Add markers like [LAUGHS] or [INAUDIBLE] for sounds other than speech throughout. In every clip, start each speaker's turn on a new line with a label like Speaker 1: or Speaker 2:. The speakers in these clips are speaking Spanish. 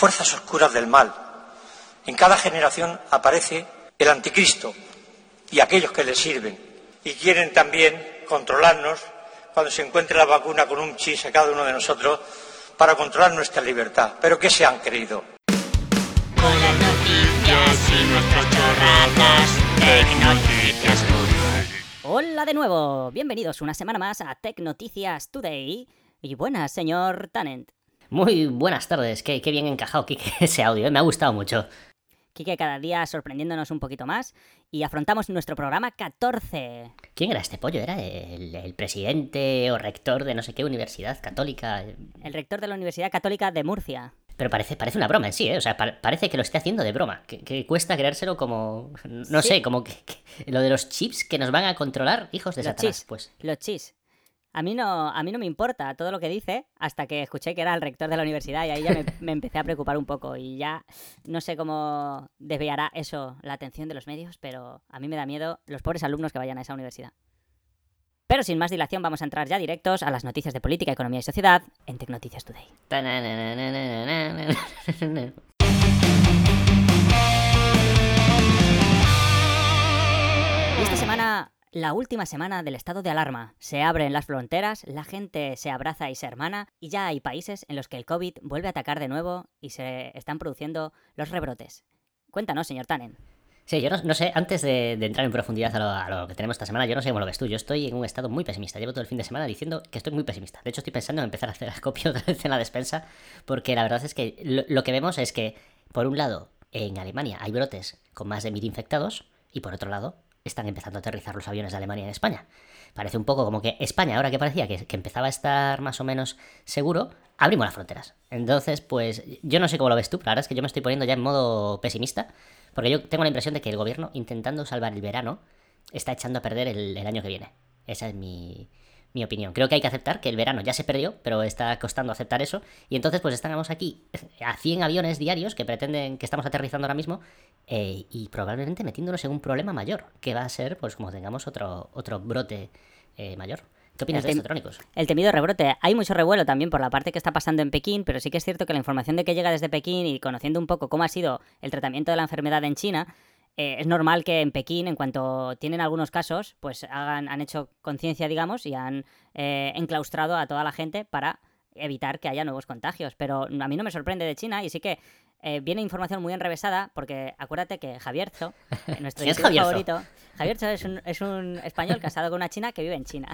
Speaker 1: fuerzas oscuras del mal. En cada generación aparece el anticristo y aquellos que le sirven. Y quieren también controlarnos cuando se encuentre la vacuna con un chis a cada uno de nosotros para controlar nuestra libertad. ¿Pero qué se han creído?
Speaker 2: Con las noticias y nuestras chorradas, Tecnoticias Today.
Speaker 3: Hola de nuevo, bienvenidos una semana más a Tech Noticias Today. Y buenas, señor Tannent.
Speaker 4: Muy buenas tardes, qué, qué bien encajado Kike, [LAUGHS] ese audio, ¿eh? me ha gustado mucho.
Speaker 3: Quique cada día sorprendiéndonos un poquito más y afrontamos nuestro programa 14.
Speaker 4: ¿Quién era este pollo? ¿Era el, el presidente o rector de no sé qué universidad católica?
Speaker 3: El rector de la Universidad Católica de Murcia.
Speaker 4: Pero parece, parece una broma en sí, ¿eh? O sea, pa- parece que lo esté haciendo de broma. Que, que cuesta creérselo como... No
Speaker 3: Sí.
Speaker 4: sé, como que, que- Lo de los chips que nos van a controlar, hijos de
Speaker 3: Los
Speaker 4: Satanás.
Speaker 3: chis.
Speaker 4: Pues
Speaker 3: Los chis. A mí, no, a mí no me importa todo lo que dice hasta que escuché que era el rector de la universidad y ahí ya me, [LAUGHS] me empecé a preocupar un poco y ya no sé cómo desviará eso la atención de los medios, pero a mí me da miedo los pobres alumnos que vayan a esa universidad. Pero sin más dilación vamos a entrar ya directos a las noticias de política, economía y sociedad en Tecnoticias Today. Esta semana, la última semana del estado de alarma. Se abren las fronteras, la gente se abraza y se hermana, y ya hay países en los que el COVID vuelve a atacar de nuevo y se están produciendo los rebrotes. Cuéntanos, señor Tannen.
Speaker 4: Sí, yo no, sé, antes de, entrar en profundidad a lo, que tenemos esta semana, yo no sé cómo lo ves tú. Yo estoy en un estado muy pesimista. Llevo todo el fin de semana diciendo que estoy muy pesimista. De hecho, estoy pensando en empezar a hacer acopio [LAUGHS] otra vez en la despensa, porque la verdad es que lo que vemos es que, por un lado, en Alemania hay brotes con más de mil infectados, y por otro lado, están empezando a aterrizar los aviones de Alemania en España. Parece un poco como que España, ahora que parecía que, empezaba a estar más o menos seguro, abrimos las fronteras. Entonces, pues yo no sé cómo lo ves tú, pero la verdad es que yo me estoy poniendo ya en modo pesimista, porque yo tengo la impresión de que el gobierno, intentando salvar el verano, está echando a perder el, el año que viene. Esa es mi, mi opinión. Creo que hay que aceptar que el verano ya se perdió, pero está costando aceptar eso. Y entonces, pues estamos aquí a 100 aviones diarios que pretenden que estamos aterrizando ahora mismo eh, y probablemente metiéndonos en un problema mayor, que va a ser, pues como tengamos otro, otro brote eh, mayor. ¿Qué opinas
Speaker 3: El
Speaker 4: de esto?
Speaker 3: El temido rebrote. Hay mucho revuelo también por la parte que está pasando en Pekín, pero sí que es cierto que la información de que llega desde Pekín y conociendo un poco cómo ha sido el tratamiento de la enfermedad en China, eh, es normal que en Pekín, en cuanto tienen algunos casos, pues han hecho conciencia, digamos, y han eh, enclaustrado a toda la gente para evitar que haya nuevos contagios. Pero a mí no me sorprende de China y sí que eh, viene información muy enrevesada porque acuérdate que Javierzo, eh, [LAUGHS] nuestro
Speaker 4: ¿Quién es Javierzo?
Speaker 3: favorito, Javierzo es un, es un español casado con una china que vive en China.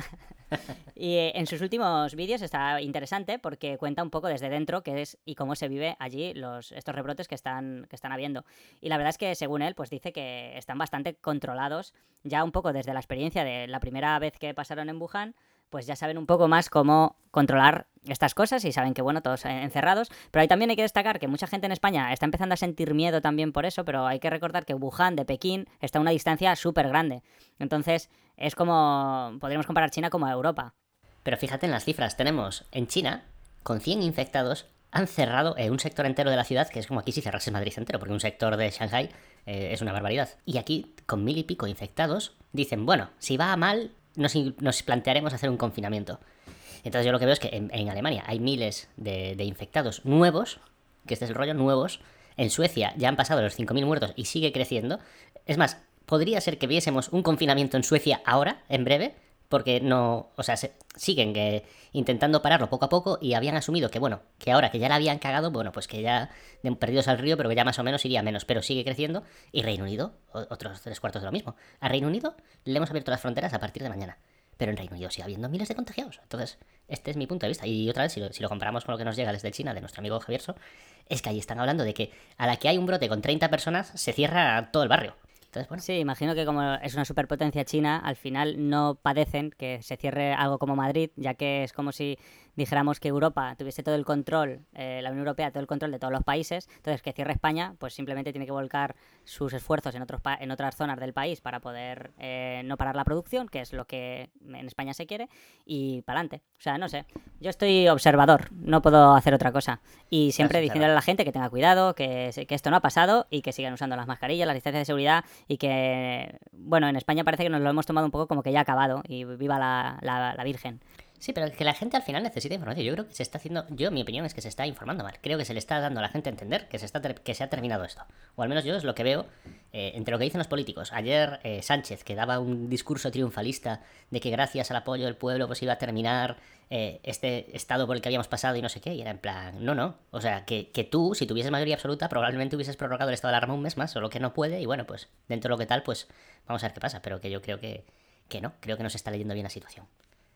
Speaker 3: [LAUGHS] Y eh, en sus últimos vídeos está interesante porque cuenta un poco desde dentro qué es y cómo se vive allí los, estos rebrotes que están, que están habiendo. Y la verdad es que según él, pues dice que están bastante controlados ya un poco desde la experiencia de la primera vez que pasaron en Wuhan, pues ya saben un poco más cómo controlar estas cosas y saben que, bueno, todos encerrados. Pero ahí también hay que destacar que mucha gente en España está empezando a sentir miedo también por eso, pero hay que recordar que Wuhan de Pekín está a una distancia súper grande. Entonces, es como, podríamos comparar China como a Europa.
Speaker 4: Pero fíjate en las cifras, tenemos en China, con 100 infectados, han cerrado eh, un sector entero de la ciudad, que es como aquí si cerrases Madrid entero, porque un sector de Shanghai eh, es una barbaridad. Y aquí, con mil y pico infectados, dicen, bueno, si va mal, nos, nos plantearemos hacer un confinamiento. Entonces yo lo que veo es que en, en Alemania hay miles de, de infectados nuevos, que este es el rollo, nuevos. En Suecia ya han pasado los 5.000 muertos y sigue creciendo. Es más, podría ser que viésemos un confinamiento en Suecia ahora, en breve, porque no, o sea, se- siguen eh, intentando pararlo poco a poco y habían asumido que, bueno, que ahora que ya la habían cagado, bueno, pues que ya perdidos al río, pero que ya más o menos iría menos, pero sigue creciendo. Y Reino Unido, otros tres cuartos de lo mismo. A Reino Unido le hemos abierto las fronteras a partir de mañana. Pero en Reino Unido sigue habiendo miles de contagiados. Entonces, este es mi punto de vista. Y otra vez, si lo, si lo comparamos con lo que nos llega desde China, de nuestro amigo Javierso, es que ahí están hablando de que a la que hay un brote con 30 personas, se cierra todo el barrio.
Speaker 3: Sí, imagino que como es una superpotencia china, al final no padecen que se cierre algo como Madrid, ya que es como si dijéramos que Europa tuviese todo el control, eh, la Unión Europea todo el control de todos los países, entonces que cierre España, pues simplemente tiene que volcar sus esfuerzos en, otros pa- en otras zonas del país para poder eh, no parar la producción, que es lo que en España se quiere, y para adelante. O sea, no sé, yo estoy observador, no puedo hacer otra cosa. Y siempre diciéndole a la gente que tenga cuidado, que, que esto no ha pasado y que sigan usando las mascarillas, las distancias de seguridad y que, bueno, en España parece que nos lo hemos tomado un poco como que ya ha acabado y viva la, la- la Virgen.
Speaker 4: Sí, pero que la gente al final necesita información. Yo creo que se está haciendo, yo mi opinión es que se está informando mal. Creo que se le está dando a la gente a entender que se, está, que se ha terminado esto. O al menos yo es lo que veo eh, entre lo que dicen los políticos. Ayer eh, Sánchez, que daba un discurso triunfalista de que gracias al apoyo del pueblo pues iba a terminar eh, este estado por el que habíamos pasado y no sé qué. Y era en plan, no, no. O sea, que, que tú, si tuvieses mayoría absoluta, probablemente hubieses prorrogado el estado de alarma un mes más, solo que no puede. Y bueno, pues dentro de lo que tal, pues vamos a ver qué pasa. Pero que yo creo que, que no. Creo que no se está leyendo bien la situación.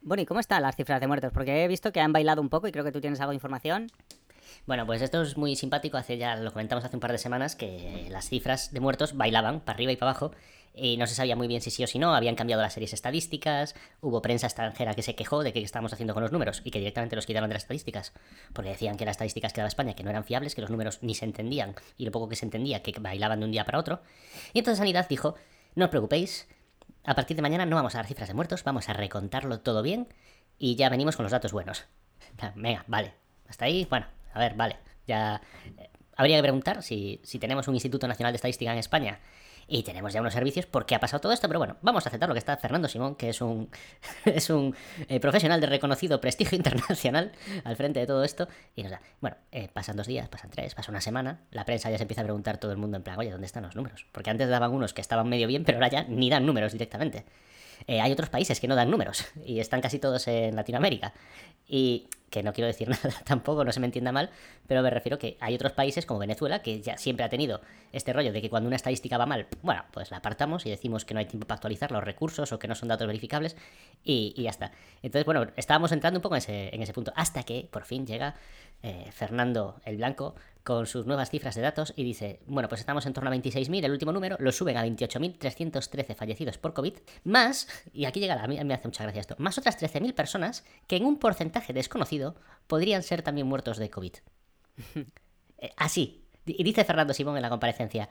Speaker 3: Bueno, ¿y cómo están las cifras de muertos? Porque he visto que han bailado un poco y creo que tú tienes algo de información.
Speaker 4: Bueno, pues esto es muy simpático. Hace ya lo comentamos hace un par de semanas que las cifras de muertos bailaban para arriba y para abajo y no se sabía muy bien si sí o si no. Habían cambiado las series estadísticas. Hubo prensa extranjera que se quejó de qué estábamos haciendo con los números y que directamente los quitaron de las estadísticas porque decían que las estadísticas que daba España que no eran fiables, que los números ni se entendían y lo poco que se entendía que bailaban de un día para otro. Y entonces Sanidad dijo: No os preocupéis, a partir de mañana no vamos a dar cifras de muertos, vamos a recontarlo todo bien y ya venimos con los datos buenos. Venga, vale. Hasta ahí, bueno, a ver, vale. Ya eh, habría que preguntar si, si tenemos un Instituto Nacional de Estadística en España y tenemos ya unos servicios, ¿por qué ha pasado todo esto? Pero bueno, vamos a aceptar lo que está Fernando Simón, que es un, [LAUGHS] es un eh, profesional de reconocido prestigio [LAUGHS] internacional al frente de todo esto. Y nos da, bueno, eh, pasan dos días, pasan tres, pasa una semana, la prensa ya se empieza a preguntar todo el mundo en plan, oye, ¿dónde están los números? Porque antes daban unos que estaban medio bien, pero ahora ya ni dan números directamente. Eh, hay otros países que no dan números [LAUGHS] y están casi todos en Latinoamérica. Y que no quiero decir [LAUGHS] nada tampoco, no se me entienda mal, pero me refiero que hay otros países como Venezuela que ya siempre ha tenido este rollo de que cuando una estadística va mal, bueno, pues la apartamos y decimos que no hay tiempo para actualizar los recursos o que no son datos verificables y, y ya está. Entonces, bueno, estábamos entrando un poco en ese, en ese punto hasta que por fin llega eh, Fernando el Blanco con sus nuevas cifras de datos y dice, bueno, pues estamos en torno a 26.000, el último número, lo suben a 28.313 fallecidos por COVID, más, y aquí llega, la- a mí me hace mucha gracia esto, más otras 13.000 personas que en un porcentaje desconocido podrían ser también muertos de COVID. [LAUGHS] Eh, Así, y dice Fernando Simón en la comparecencia,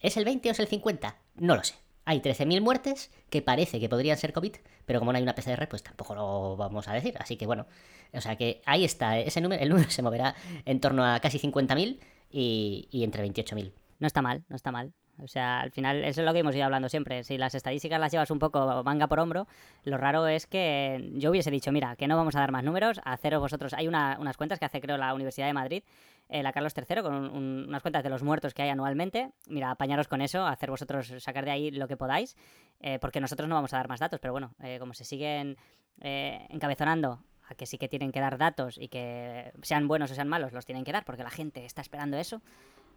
Speaker 4: ¿es el 20 o es el 50? No lo sé. Hay 13.000 muertes que parece que podrían ser COVID, pero como no hay una PCR, pues tampoco lo vamos a decir. Así que bueno, o sea que ahí está, ese número, el número [LAUGHS] se moverá en torno a casi 50.000 y, y entre 28.000.
Speaker 3: No está mal, no está mal. O sea, al final, eso es lo que hemos ido hablando siempre. Si las estadísticas las llevas un poco manga por hombro, lo raro es que yo hubiese dicho, mira, que no vamos a dar más números, haceros vosotros. Hay una- unas cuentas que hace, creo, la Universidad de Madrid, eh, la Carlos III, con un- un- unas cuentas de los muertos que hay anualmente. Mira, apañaros con eso, hacer vosotros, sacar de ahí lo que podáis, eh, porque nosotros no vamos a dar más datos, pero bueno, eh, como se siguen eh, encabezonando a que sí que tienen que dar datos y que sean buenos o sean malos, los tienen que dar, porque la gente está esperando eso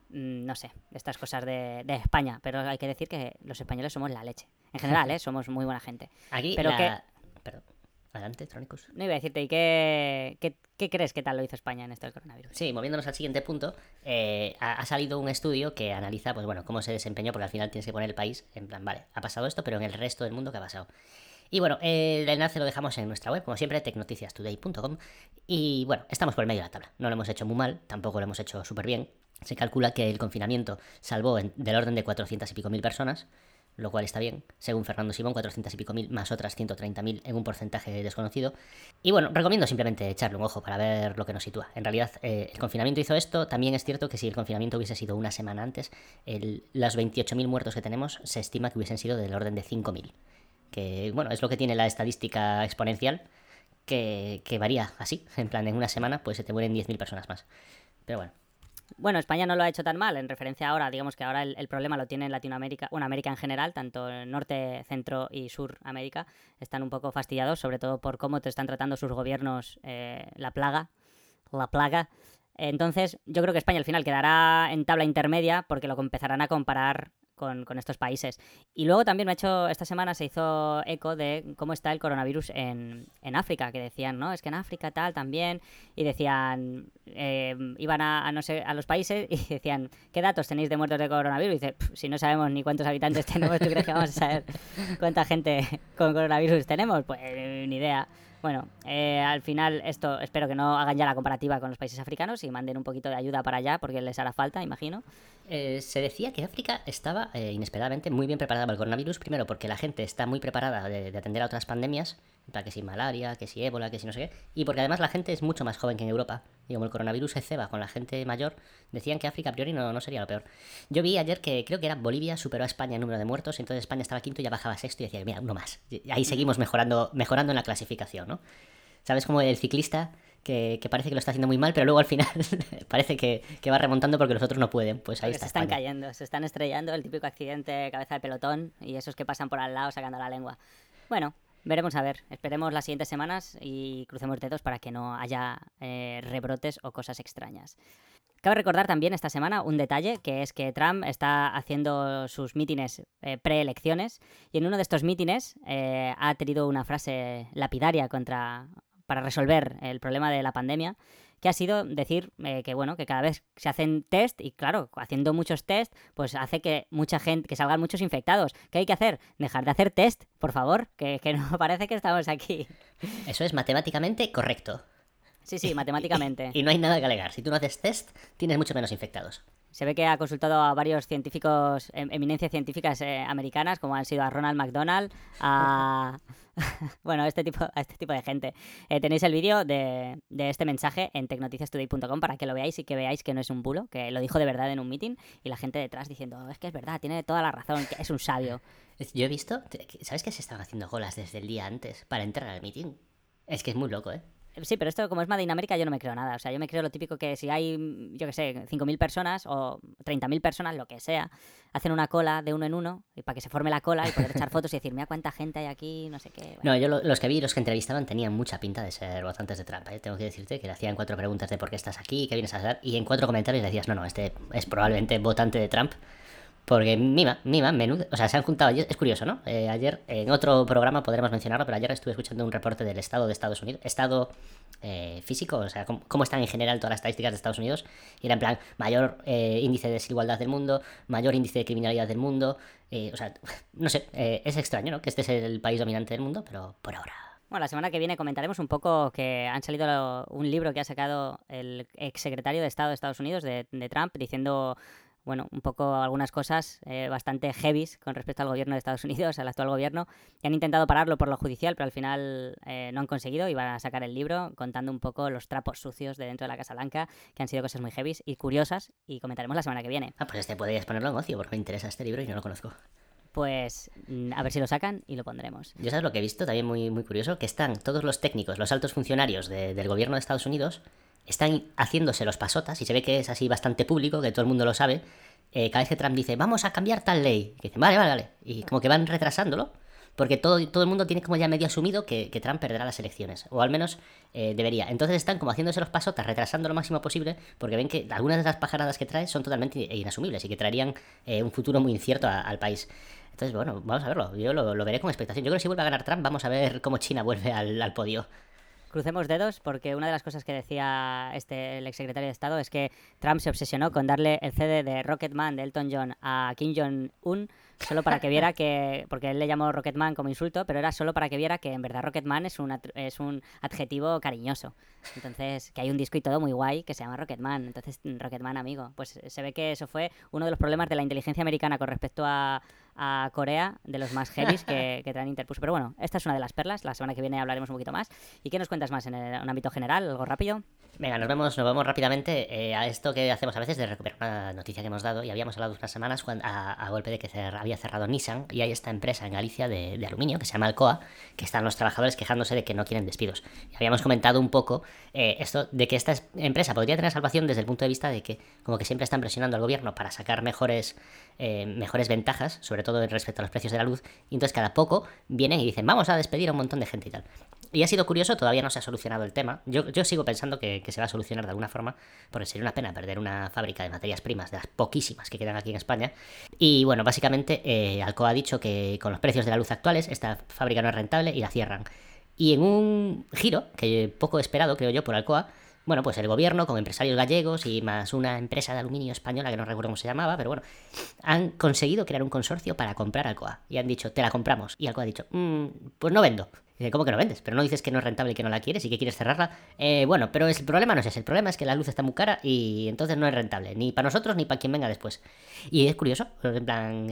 Speaker 3: mm, no sé, estas cosas de, de España, pero hay que decir que los españoles somos la leche. En general, [LAUGHS] ¿eh? somos muy buena gente.
Speaker 4: Aquí
Speaker 3: Pero
Speaker 4: la...
Speaker 3: que-
Speaker 4: Perdón. Adelante, Tronicus.
Speaker 3: No iba a decirte, ¿y qué, qué, qué crees que tal lo hizo España en esto del coronavirus?
Speaker 4: Sí, moviéndonos al siguiente punto, eh, ha, ha salido un estudio que analiza, pues bueno, cómo se desempeñó, porque al final tienes que poner el país en plan, vale, ha pasado esto, pero en el resto del mundo, ¿qué ha pasado? Y bueno, el enlace lo dejamos en nuestra web, como siempre, tecnoticiastoday.com. Y bueno, estamos por el medio de la tabla. No lo hemos hecho muy mal, tampoco lo hemos hecho súper bien. Se calcula que el confinamiento salvó en- del orden de 400 y pico mil personas, lo cual está bien. Según Fernando Simón, 400 y pico mil más otras 130.000 en un porcentaje desconocido. Y bueno, recomiendo simplemente echarle un ojo para ver lo que nos sitúa. En realidad, eh, el confinamiento hizo esto. También es cierto que si el confinamiento hubiese sido una semana antes, el- los 28.000 muertos que tenemos se estima que hubiesen sido del orden de 5.000. Que bueno, es lo que tiene la estadística exponencial, que, que varía así. En plan, en una semana pues se te mueren 10.000 personas más. Pero bueno.
Speaker 3: Bueno, España no lo ha hecho tan mal, en referencia ahora, digamos que ahora el, problema lo tiene en Latinoamérica, bueno, América en general, tanto Norte, Centro y Sur América, están un poco fastidiados, sobre todo por cómo te están tratando sus gobiernos eh, la plaga, la plaga. Entonces, yo creo que España al final quedará en tabla intermedia porque lo empezarán a comparar con, con estos países. Y luego también me ha hecho, esta semana se hizo eco de cómo está el coronavirus en, en África, que decían, ¿no? Es que en África tal también, y decían, eh, iban a, no sé, a los países [LAUGHS] y decían, ¿qué datos tenéis de muertos de coronavirus? Y dice, "Pf, si no sabemos ni cuántos habitantes [LAUGHS] tenemos, ¿tú crees que vamos a saber cuánta gente con coronavirus tenemos? Pues ni idea. Bueno, eh, al final esto espero que no hagan ya la comparativa con los países africanos y manden un poquito de ayuda para allá porque les hará falta, imagino.
Speaker 4: Eh, se decía que África estaba eh, inesperadamente muy bien preparada para el coronavirus, primero porque la gente está muy preparada de, de atender a otras pandemias, para que si malaria, que si ébola, que si no sé qué, y porque además la gente es mucho más joven que en Europa, y como el coronavirus se ceba con la gente mayor, decían que África a priori no, no sería lo peor. Yo vi ayer que creo que era Bolivia superó a España en número de muertos, entonces España estaba quinto y ya bajaba a sexto y decía, mira, uno más. Y ahí seguimos mejorando, mejorando en la clasificación, ¿no? ¿Sabes? Como el ciclista que, que parece que lo está haciendo muy mal, pero luego al final [LAUGHS] parece que, que va remontando porque los otros no pueden. Pues ahí
Speaker 3: Porque
Speaker 4: está
Speaker 3: se están
Speaker 4: España.
Speaker 3: cayendo, se están estrellando, el típico accidente de cabeza de pelotón y esos que pasan por al lado sacando la lengua. Bueno, veremos a ver. Esperemos las siguientes semanas y crucemos dedos para que no haya eh, rebrotes o cosas extrañas. Cabe recordar también esta semana un detalle, que es que Trump está haciendo sus mítines eh, preelecciones y en uno de estos mítines eh, ha tenido una frase lapidaria contra, para resolver el problema de la pandemia, que ha sido decir eh, que bueno, que cada vez se hacen test y claro, haciendo muchos test, pues hace que mucha gente, que salgan muchos infectados. ¿Qué hay que hacer? Dejar de hacer test, por favor, que, que [LAUGHS] no parece que estamos aquí.
Speaker 4: Eso es matemáticamente correcto.
Speaker 3: Sí, sí, [LAUGHS] matemáticamente.
Speaker 4: Y no hay nada que alegar. Si tú no haces test, tienes mucho menos infectados.
Speaker 3: Se ve que ha consultado a varios científicos, em- eminencias científicas eh, americanas, como han sido a Ronald McDonald, a... [LAUGHS] bueno, a este tipo, a este tipo de gente. Eh, tenéis el vídeo de, de este mensaje en tecnoticiastoday.com para que lo veáis y que veáis que no es un bulo, que lo dijo de verdad en un meeting y la gente detrás diciendo, "Oh, es que es verdad, tiene toda la razón, que es un sabio.
Speaker 4: Yo he visto, ¿sabes que se estaban haciendo colas desde el día antes para entrar al meeting? Es que es muy loco, ¿eh?
Speaker 3: Sí, pero esto como es Made in America yo no me creo nada. O sea, yo me creo lo típico que si hay, yo qué sé, 5.000 personas o 30.000 personas, lo que sea, hacen una cola de uno en uno y para que se forme la cola y poder echar fotos y decir, mira cuánta gente hay aquí, no sé qué.
Speaker 4: No, yo lo- los que vi los que entrevistaban tenían mucha pinta de ser votantes de Trump. ¿eh? Tengo que decirte que le hacían cuatro preguntas de por qué estás aquí, qué vienes a hacer, y en cuatro comentarios decías, no, no, este es probablemente votante de Trump. Porque mima, mima, menudo. O sea, se han juntado. ayer- Es curioso, ¿no? Eh, ayer, en otro programa podremos mencionarlo, pero ayer estuve escuchando un reporte del Estado de Estados Unidos. Estado eh, físico, o sea, cómo, cómo están en general todas las estadísticas de Estados Unidos. Y era en plan, mayor eh, índice de desigualdad del mundo, mayor índice de criminalidad del mundo. eh, o sea, [LAUGHS] no sé, es extraño, ¿no? Que este es el país dominante del mundo, pero por ahora.
Speaker 3: Bueno, la semana que viene comentaremos un poco que han salido un libro que ha sacado el exsecretario de Estado de Estados Unidos, de Trump, diciendo, bueno, un poco algunas cosas eh, bastante heavies con respecto al gobierno de Estados Unidos, al actual gobierno, que han intentado pararlo por lo judicial, pero al final eh, no han conseguido y van a sacar el libro contando un poco los trapos sucios de dentro de la Casa Blanca, que han sido cosas muy heavies y curiosas, y comentaremos la semana que viene.
Speaker 4: Ah, pues este podrías ponerlo en ocio, porque me interesa este libro y no lo conozco.
Speaker 3: Pues mm, a ver si lo sacan y lo pondremos.
Speaker 4: Yo sabes lo que he visto, también muy, muy curioso, que están todos los técnicos, los altos funcionarios de- del gobierno de Estados Unidos, están haciéndose los pasotas, y se ve que es así bastante público, que todo el mundo lo sabe. eh, cada vez que Trump dice, vamos a cambiar tal ley, que dicen, vale, vale, vale, y como que van retrasándolo, porque todo, todo el mundo tiene como ya medio asumido que, que Trump perderá las elecciones, o al menos eh, debería. Entonces están como haciéndose los pasotas, retrasando lo máximo posible, porque ven que algunas de las pajaradas que trae son totalmente inasumibles y que traerían eh, un futuro muy incierto a- al país. Entonces, bueno, vamos a verlo. Yo lo, lo veré con expectación. Yo creo que si vuelve a ganar Trump, vamos a ver cómo China vuelve al, al podio.
Speaker 3: Crucemos dedos porque una de las cosas que decía este el exsecretario de Estado es que Trump se obsesionó con darle el CD de Rocketman de Elton John a Kim Jong-un solo para que viera [LAUGHS] que, porque él le llamó Rocketman como insulto, pero era solo para que viera que en verdad Rocketman es un, es un adjetivo cariñoso. Entonces, que hay un disco y todo muy guay que se llama Rocketman. Entonces, Rocketman, amigo. Pues se ve que eso fue uno de los problemas de la inteligencia americana con respecto a, a Corea, de los más heavies que, [LAUGHS] que traen Interpuso. Pero bueno, esta es una de las perlas. La semana que viene hablaremos un poquito más. ¿Y qué nos cuentas más en el, un ámbito general? ¿Algo rápido?
Speaker 4: Venga, nos vemos, nos vamos rápidamente eh, a esto que hacemos a veces de recuperar una noticia que hemos dado y habíamos hablado unas semanas cuan- a, a golpe de que cer- había cerrado Nissan y hay esta empresa en Galicia de, de aluminio que se llama Alcoa, que están los trabajadores quejándose de que no quieren despidos. Y habíamos comentado un poco eh, esto de que esta es- empresa podría tener salvación desde el punto de vista de que como que siempre están presionando al gobierno para sacar mejores, eh, mejores ventajas, sobre todo respecto a los precios de la luz, y entonces cada poco vienen y dicen vamos a despedir a un montón de gente y tal. Y ha sido curioso, todavía no se ha solucionado el tema. Yo, yo sigo pensando que, que se va a solucionar de alguna forma, porque sería una pena perder una fábrica de materias primas, de las poquísimas que quedan aquí en España. Y bueno, básicamente eh, Alcoa ha dicho que con los precios de la luz actuales, esta fábrica no es rentable y la cierran. Y en un giro, que poco esperado, creo yo, por Alcoa, bueno, pues el gobierno con empresarios gallegos y más una empresa de aluminio española que no recuerdo cómo se llamaba, pero bueno, han conseguido crear un consorcio para comprar Alcoa. Y han dicho, te la compramos. Y Alcoa ha dicho, "Mm, pues no vendo. Dice, ¿cómo que no vendes? Pero no dices que no es rentable y que no la quieres y que quieres cerrarla. Eh, bueno, pero el problema no es ese. El problema es que la luz está muy cara y entonces no es rentable. Ni para nosotros ni para quien venga después. Y es curioso, en plan,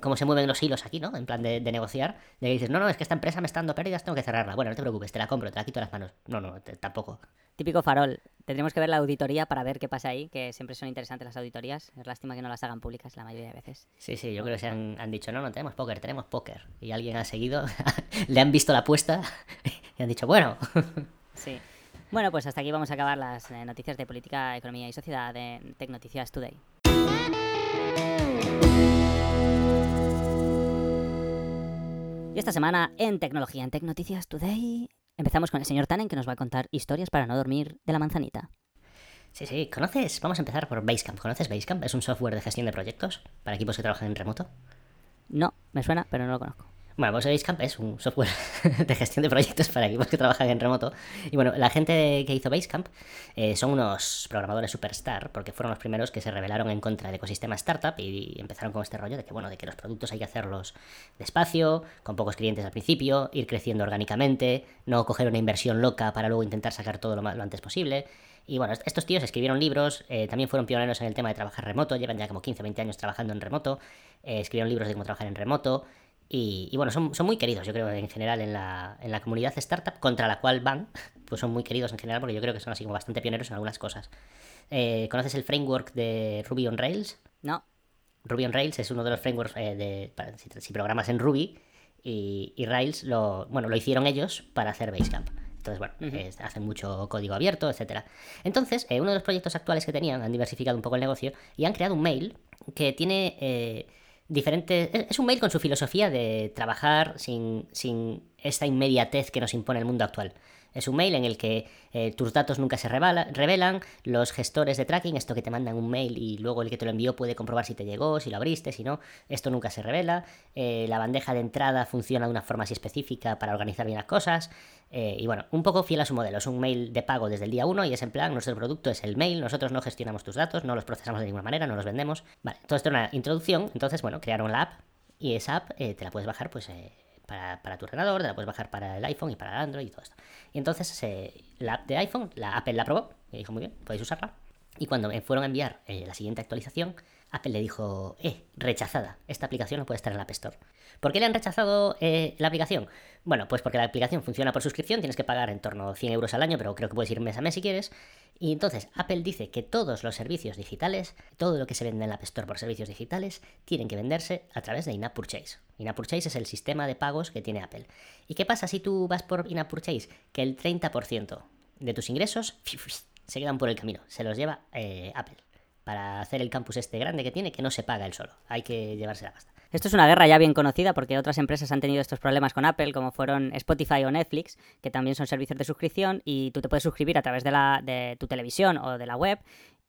Speaker 4: cómo se mueven los hilos aquí, ¿no? En plan de, negociar. De que dices, no, no, es que esta empresa me está dando pérdidas, tengo que cerrarla. Bueno, no te preocupes, te la compro, te la quito las manos. No, no, tampoco.
Speaker 3: Típico farol. Tendremos que ver la auditoría para ver qué pasa ahí, que siempre son interesantes las auditorías. Es lástima que no las hagan públicas la mayoría de veces.
Speaker 4: Sí, sí, yo creo que se han, han dicho, no, no tenemos póker, tenemos póker. Y alguien ha seguido, [LAUGHS] le han visto la apuesta [LAUGHS] y han dicho, bueno, [LAUGHS]
Speaker 3: Sí. Bueno, pues hasta aquí vamos a acabar las eh, noticias de política, economía y sociedad de Tecnoticias Today. Y esta semana en Tecnología en Tecnoticias Today empezamos con el señor Tannen que nos va a contar historias para no dormir de la manzanita.
Speaker 4: Sí, sí, ¿conoces? Vamos a empezar por Basecamp. ¿Conoces Basecamp? Es un software de gestión de proyectos para equipos que trabajan en remoto.
Speaker 3: No, me suena, pero no lo conozco.
Speaker 4: Bueno, pues Basecamp es un software [LAUGHS] de gestión de proyectos para equipos que trabajan en remoto. Y bueno, la gente que hizo Basecamp eh, son unos programadores superstar, porque fueron los primeros que se rebelaron en contra del ecosistema startup y, empezaron con este rollo de que, bueno, de que los productos hay que hacerlos despacio, con pocos clientes al principio, ir creciendo orgánicamente, no coger una inversión loca para luego intentar sacar todo lo, más, lo antes posible. Y bueno, estos tíos escribieron libros, eh, también fueron pioneros en el tema de trabajar remoto, llevan ya como 15, 20 años trabajando en remoto, eh, escribieron libros de cómo trabajar en remoto. Y, y bueno, son, son, muy queridos, yo creo, en general, en la, en la, comunidad startup contra la cual van, [LAUGHS] pues son muy queridos en general, porque yo creo que son así como bastante pioneros en algunas cosas. Eh, ¿Conoces el framework de Ruby on Rails?
Speaker 3: No.
Speaker 4: Ruby on Rails es uno de los frameworks de, para, si, si, programas en Ruby, y, y, Rails lo, bueno, lo hicieron ellos para hacer Basecamp. Entonces, bueno, uh -huh. eh, hacen mucho código abierto, etcétera. Entonces, eh, uno de los proyectos actuales que tenían, han diversificado un poco el negocio y han creado un mail que tiene eh, diferentes... Es un mail con su filosofía de trabajar sin, sin esta inmediatez que nos impone el mundo actual. Es un mail en el que eh, tus datos nunca se revela, revelan, los gestores de tracking, esto que te mandan un mail y luego el que te lo envió puede comprobar si te llegó, si lo abriste, si no, esto nunca se revela, eh, la bandeja de entrada funciona de una forma así específica para organizar bien las cosas, eh, y bueno, un poco fiel a su modelo, es un mail de pago desde el día 1 y es en plan, nuestro producto es el mail, nosotros no gestionamos tus datos, no los procesamos de ninguna manera, no los vendemos. Vale, todo esto es una introducción, entonces bueno, crearon la app y esa app te la puedes bajar pues para, para, tu ordenador, te la puedes bajar para el iPhone y para el Android y todo esto. Y entonces eh, la app de iPhone, la Apple la probó y dijo, muy bien, podéis usarla. Y cuando me fueron a enviar eh, la siguiente actualización, Apple le dijo, eh, rechazada, esta aplicación no puede estar en la App Store. ¿Por qué le han rechazado eh, la aplicación? Bueno, pues porque la aplicación funciona por suscripción, tienes que pagar en torno a 100 euros al año, pero creo que puedes ir mes a mes si quieres. Y entonces Apple dice que todos los servicios digitales, todo lo que se vende en la App Store por servicios digitales, tienen que venderse a través de In-App Purchase. In-App Purchase es el sistema de pagos que tiene Apple. ¿Y qué pasa si tú vas por In-App Purchase? Que el 30% de tus ingresos [LAUGHS] se quedan por el camino, se los lleva eh, Apple para hacer el campus este grande que tiene, que no se paga él solo. Hay que llevarse la pasta.
Speaker 3: Esto es una guerra ya bien conocida porque otras empresas han tenido estos problemas con Apple, como fueron Spotify o Netflix, que también son servicios de suscripción y tú te puedes suscribir a través de, la, de tu televisión o de la web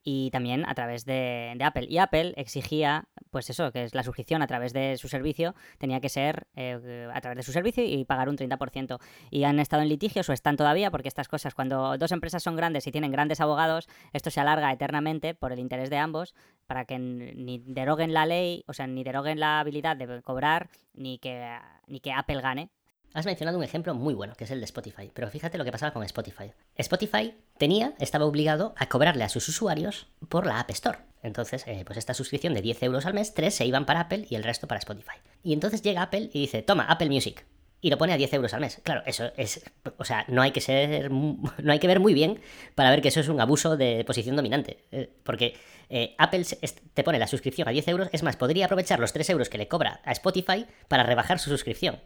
Speaker 3: y también a través de, Apple. Y Apple exigía, pues eso, que es la suscripción a través de su servicio, tenía que ser eh, a través de su servicio y pagar un 30%. Y han estado en litigios o están todavía, porque estas cosas, cuando dos empresas son grandes y tienen grandes abogados, esto se alarga eternamente por el interés de ambos, para que ni deroguen la ley, o sea, ni deroguen la habilidad de cobrar, ni que, ni que Apple gane,
Speaker 4: Has mencionado un ejemplo muy bueno, que es el de Spotify, pero fíjate lo que pasaba con Spotify. Spotify tenía, estaba obligado a cobrarle a sus usuarios por la App Store. Entonces, eh, pues esta suscripción de 10 euros al mes, 3 se iban para Apple y el resto para Spotify. Y entonces llega Apple y dice, toma, Apple Music. Y lo pone a 10 euros al mes. Claro, eso es. O sea, no hay que ser. [LAUGHS] No hay que ver muy bien para ver que eso es un abuso de posición dominante. Eh, porque eh, Apple te pone la suscripción a 10 euros. Es más, podría aprovechar los 3 euros que le cobra a Spotify para rebajar su suscripción.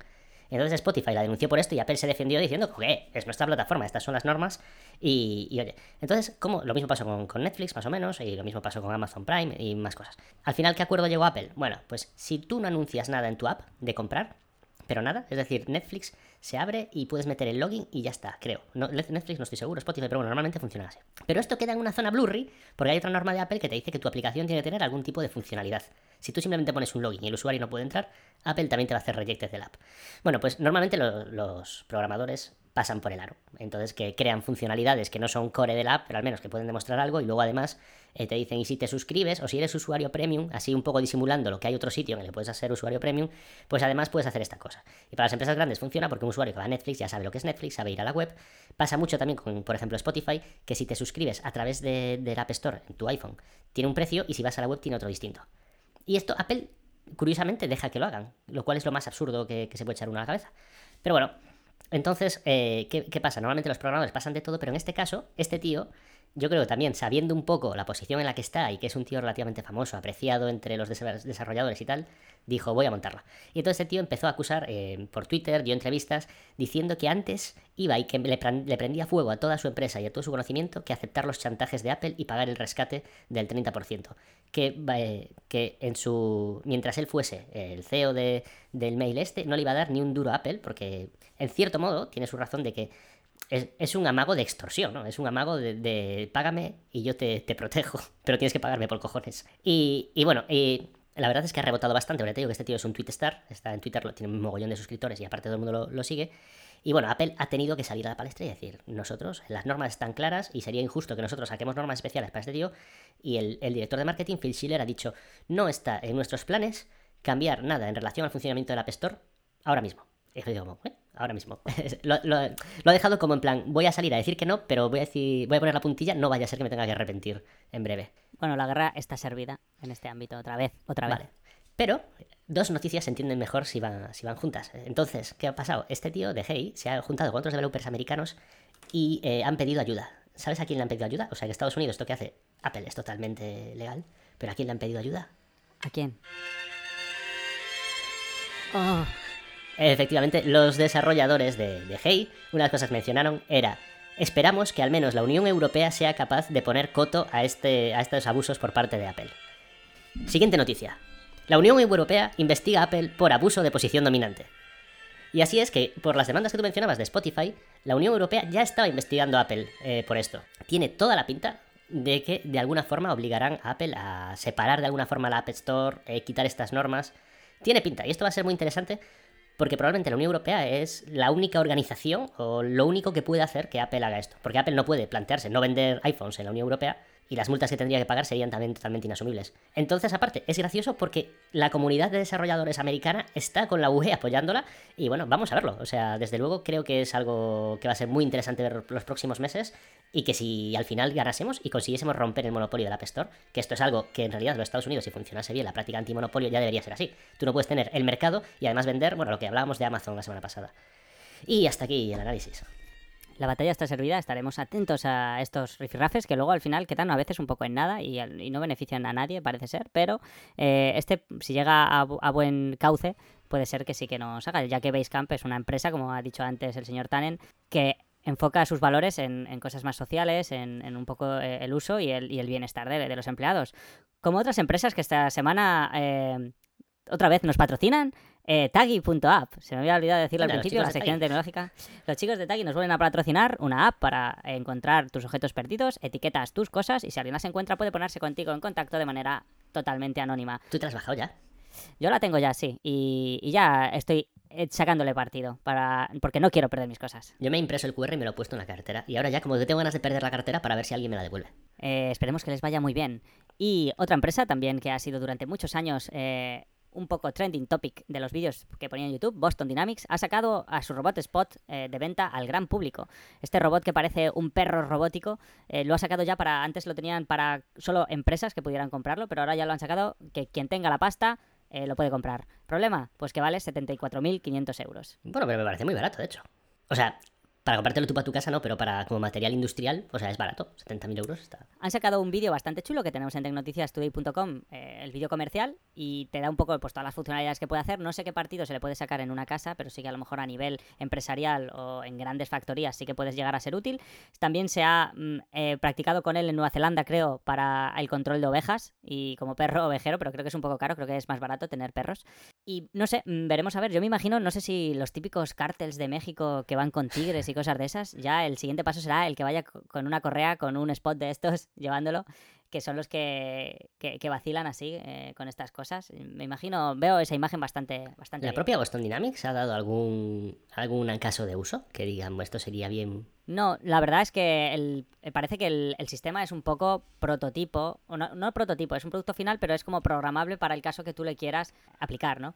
Speaker 4: Entonces Spotify la denunció por esto y Apple se defendió diciendo que es nuestra plataforma, estas son las normas. Y, oye, entonces, ¿cómo? Lo mismo pasó con, con, Netflix, más o menos, y lo mismo pasó con Amazon Prime y más cosas. Al final, ¿qué acuerdo llegó Apple? Bueno, pues si tú no anuncias nada en tu app de comprar, pero nada, es decir, Netflix se abre y puedes meter el login y ya está, creo. Netflix no estoy seguro, Spotify, pero bueno, normalmente funciona así. Pero esto queda en una zona blurry porque hay otra norma de Apple que te dice que tu aplicación tiene que tener algún tipo de funcionalidad. Si tú simplemente pones un login y el usuario no puede entrar, Apple también te va a hacer rejected del app. Bueno, pues normalmente lo, los programadores pasan por el aro. Entonces, que crean funcionalidades que no son core del app, pero al menos que pueden demostrar algo y luego además eh, te dicen, y si te suscribes o si eres usuario premium, así un poco disimulando lo que hay otro sitio en el que puedes hacer usuario premium, pues además puedes hacer esta cosa. Y para las empresas grandes funciona porque un usuario que va a Netflix ya sabe lo que es Netflix, sabe ir a la web. Pasa mucho también con, por ejemplo, Spotify, que si te suscribes a través de, del App Store en tu iPhone, tiene un precio y si vas a la web tiene otro distinto. Y esto Apple, curiosamente, deja que lo hagan, lo cual es lo más absurdo que, que se puede echar uno a la cabeza. Pero bueno, entonces, eh, ¿qué, ¿qué, pasa? Normalmente los programadores pasan de todo, pero en este caso, este tío yo creo que también sabiendo un poco la posición en la que está y que es un tío relativamente famoso, apreciado entre los desa- desarrolladores y tal, dijo, voy a montarla. Y entonces este tío empezó a acusar eh, por Twitter, dio entrevistas, diciendo que antes iba y que le, le prendía fuego a toda su empresa y a todo su conocimiento que aceptar los chantajes de Apple y pagar el rescate del 30%. Que, eh, que en su mientras él fuese el CEO de, del mail este, no le iba a dar ni un duro Apple, porque en cierto modo tiene su razón de que es, un amago de extorsión, ¿no? Es un amago de, de págame y yo te, te protejo, [LAUGHS] pero tienes que pagarme por cojones. Y, bueno, y la verdad es que ha rebotado bastante, porque te digo que este tío es un tweet star, está en Twitter, lo- tiene un mogollón de suscriptores y aparte todo el mundo lo, sigue. Y bueno, Apple ha tenido que salir a la palestra y decir, nosotros, las normas están claras y sería injusto que nosotros saquemos normas especiales para este tío. Y el, el director de marketing, Phil Schiller, ha dicho, no está en nuestros planes cambiar nada en relación al funcionamiento del App Store ahora mismo. Y yo digo, como, "¿Eh? ahora mismo. [LAUGHS] lo, lo- lo ha dejado como en plan, voy a salir a decir que no, pero voy a, decir, voy a poner la puntilla, no vaya a ser que me tenga que arrepentir en breve.
Speaker 3: Bueno, la guerra está servida en este ámbito otra vez, otra vez.
Speaker 4: Vale. Pero dos noticias se entienden mejor si van, si van juntas. Entonces, ¿qué ha pasado? Este tío de Hey se ha juntado con otros developers americanos y eh, han pedido ayuda. ¿Sabes a quién le han pedido ayuda? O sea, que Estados Unidos, esto que hace Apple es totalmente legal, pero ¿a quién le han pedido ayuda?
Speaker 3: ¿A quién? Oh,
Speaker 4: Efectivamente, los desarrolladores de, de Hey, una de las cosas que mencionaron era, esperamos que al menos la Unión Europea sea capaz de poner coto a, este, a estos abusos por parte de Apple. Siguiente noticia. La Unión Europea investiga a Apple por abuso de posición dominante. Y así es que, por las demandas que tú mencionabas de Spotify, la Unión Europea ya estaba investigando a Apple eh, por esto. Tiene toda la pinta de que de alguna forma obligarán a Apple a separar de alguna forma la App Store, eh, quitar estas normas. Tiene pinta, y esto va a ser muy interesante porque probablemente la Unión Europea es la única organización o lo único que puede hacer que Apple haga esto. Porque Apple no puede plantearse no vender iPhones en la Unión Europea y las multas que tendría que pagar serían también totalmente inasumibles. Entonces, aparte, es gracioso porque la comunidad de desarrolladores americana está con la UE apoyándola y bueno, vamos a verlo. O sea, desde luego creo que es algo que va a ser muy interesante ver los próximos meses y que si al final ganásemos y consiguiésemos romper el monopolio del App Store, que esto es algo que en realidad los Estados Unidos, si funcionase bien la práctica antimonopolio, ya debería ser así. Tú no puedes tener el mercado y además vender, bueno, lo que hablábamos de Amazon la semana pasada. Y hasta aquí el análisis.
Speaker 3: La batalla está servida, estaremos atentos a estos rifirrafes que luego al final quedan a veces un poco en nada y, no benefician a nadie, parece ser, pero eh, este, si llega a, bu- a buen cauce, puede ser que sí que nos haga, ya que Basecamp es una empresa, como ha dicho antes el señor Tannen, que enfoca sus valores en, cosas más sociales, en, un poco eh, el uso y el, bienestar de, de los empleados. Como otras empresas que esta semana eh, otra vez nos patrocinan, eh, Taggy.app. Se me había olvidado decirlo al principio, la sección tecnológica. Los chicos de Taggy nos vuelven a patrocinar una app para encontrar tus objetos perdidos, etiquetas tus cosas y si alguien las encuentra puede ponerse contigo en contacto de manera totalmente anónima.
Speaker 4: ¿Tú te has bajado ya?
Speaker 3: Yo la tengo ya, sí, y, y ya estoy eh, sacándole partido para porque no quiero perder mis cosas.
Speaker 4: Yo me he impreso el QR y me lo he puesto en la cartera. Y ahora ya como que tengo ganas de perder la cartera para ver si alguien me la devuelve.
Speaker 3: Eh, esperemos que les vaya muy bien. Y otra empresa también que ha sido durante muchos años eh, un poco trending topic de los vídeos que ponía en YouTube, Boston Dynamics, ha sacado a su robot Spot eh, de venta al gran público. Este robot que parece un perro robótico, eh, lo ha sacado ya para, antes lo tenían para solo empresas que pudieran comprarlo, pero ahora ya lo han sacado que quien tenga la pasta eh, lo puede comprar. ¿Problema? Pues que vale 74.500 euros.
Speaker 4: Bueno, pero me parece muy barato, de hecho. O sea, para comprártelo tú para tu casa no, pero para como material industrial, o sea, es barato. 70.000 euros está.
Speaker 3: Han sacado un vídeo bastante chulo que tenemos en tecnoticiastoday.com, eh, el vídeo comercial, y te da un poco pues, todas las funcionalidades que puede hacer. No sé qué partido se le puede sacar en una casa, pero sí que a lo mejor a nivel empresarial o en grandes factorías sí que puedes llegar a ser útil. También se ha mm, eh, practicado con él en Nueva Zelanda, creo, para el control de ovejas y como perro [LAUGHS] ovejero, pero creo que es un poco caro, creo que es más barato tener perros. Y no sé, mm, veremos a ver. Yo me imagino, no sé si los típicos cártels de México que van con tigres y cosas de esas, ya el siguiente paso será el que vaya co- con una correa, con un spot de estos, [LAUGHS] llevándolo, que son los que, que, que vacilan así eh, con estas cosas. Me imagino, veo esa imagen bastante, bastante
Speaker 4: ¿La propia Boston Dynamics ha dado algún, algún caso de uso? Que digan, "Bueno, esto sería bien...
Speaker 3: No, la verdad es que el- eh, parece que el, el sistema es un poco prototipo, o no, no prototipo, es un producto final, pero es como programable para el caso que tú le quieras aplicar, ¿no?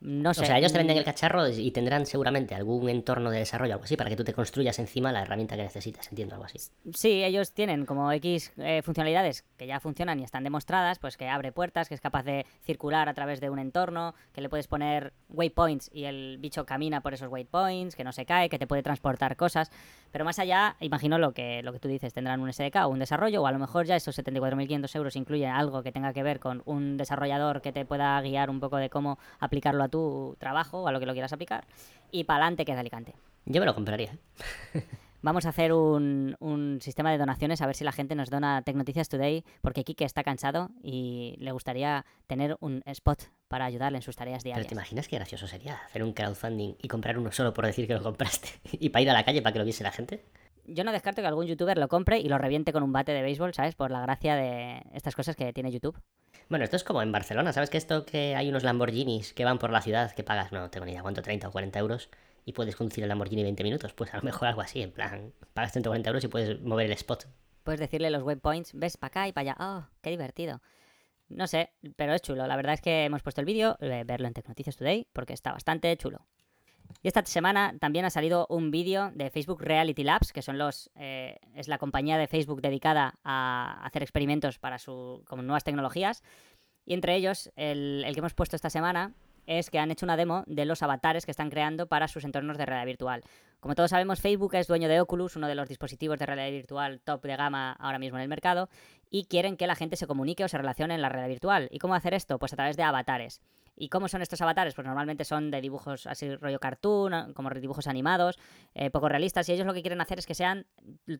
Speaker 3: No sé.
Speaker 4: O sea, ellos te venden
Speaker 3: mm,
Speaker 4: el cacharro y tendrán seguramente algún entorno de desarrollo, algo así, para que tú te construyas encima la herramienta que necesitas, entiendo algo así.
Speaker 3: Sí, ellos tienen como X eh, funcionalidades que ya funcionan y están demostradas, pues que abre puertas, que es capaz de circular a través de un entorno, que le puedes poner waypoints y el bicho camina por esos waypoints, que no se cae, que te puede transportar cosas. Pero más allá, imagino lo que, lo que tú dices, tendrán un SDK o un desarrollo, o a lo mejor ya esos 74.500 euros incluyen algo que tenga que ver con un desarrollador que te pueda guiar un poco de cómo aplicarlo a tu trabajo o a lo que lo quieras aplicar. Y para adelante que es de Alicante.
Speaker 4: Yo me lo compraría. ¿eh? [LAUGHS]
Speaker 3: Vamos a hacer un, un sistema de donaciones a ver si la gente nos dona Tecnoticias Today, porque Kike está cansado y le gustaría tener un spot para ayudarle en sus tareas
Speaker 4: Pero
Speaker 3: diarias.
Speaker 4: te imaginas qué gracioso sería hacer un crowdfunding y comprar uno solo por decir que lo compraste [LAUGHS] y para ir a la calle para que lo viese la gente.
Speaker 3: Yo no descarto que algún youtuber lo compre y lo reviente con un bate de béisbol, ¿sabes? Por la gracia de estas cosas que tiene YouTube.
Speaker 4: Bueno, esto es como en Barcelona, ¿sabes que esto que hay unos Lamborghinis que van por la ciudad que pagas, no tengo ni idea cuánto, 30 o 40 euros y puedes conducir el Lamborghini 20 minutos? Pues a lo mejor algo así, en plan, pagas 140 euros y puedes mover el spot.
Speaker 3: Puedes decirle los waypoints, ves para acá y para allá. ¡Oh, qué divertido! No sé, pero es chulo. La verdad es que hemos puesto el vídeo, eh, verlo en Tecnoticias Today, porque está bastante chulo. Y esta semana también ha salido un vídeo de Facebook Reality Labs, que son los eh, es la compañía de Facebook dedicada a hacer experimentos para su con nuevas tecnologías. Y entre ellos, el, el que hemos puesto esta semana es que han hecho una demo de los avatares que están creando para sus entornos de realidad virtual. Como todos sabemos, Facebook es dueño de Oculus, uno de los dispositivos de realidad virtual top de gama ahora mismo en el mercado, y quieren que la gente se comunique o se relacione en la realidad virtual. ¿Y cómo hacer esto? Pues a través de avatares. ¿Y cómo son estos avatares? Pues normalmente son de dibujos así rollo cartoon, como dibujos animados, eh, poco realistas, y ellos lo que quieren hacer es que sean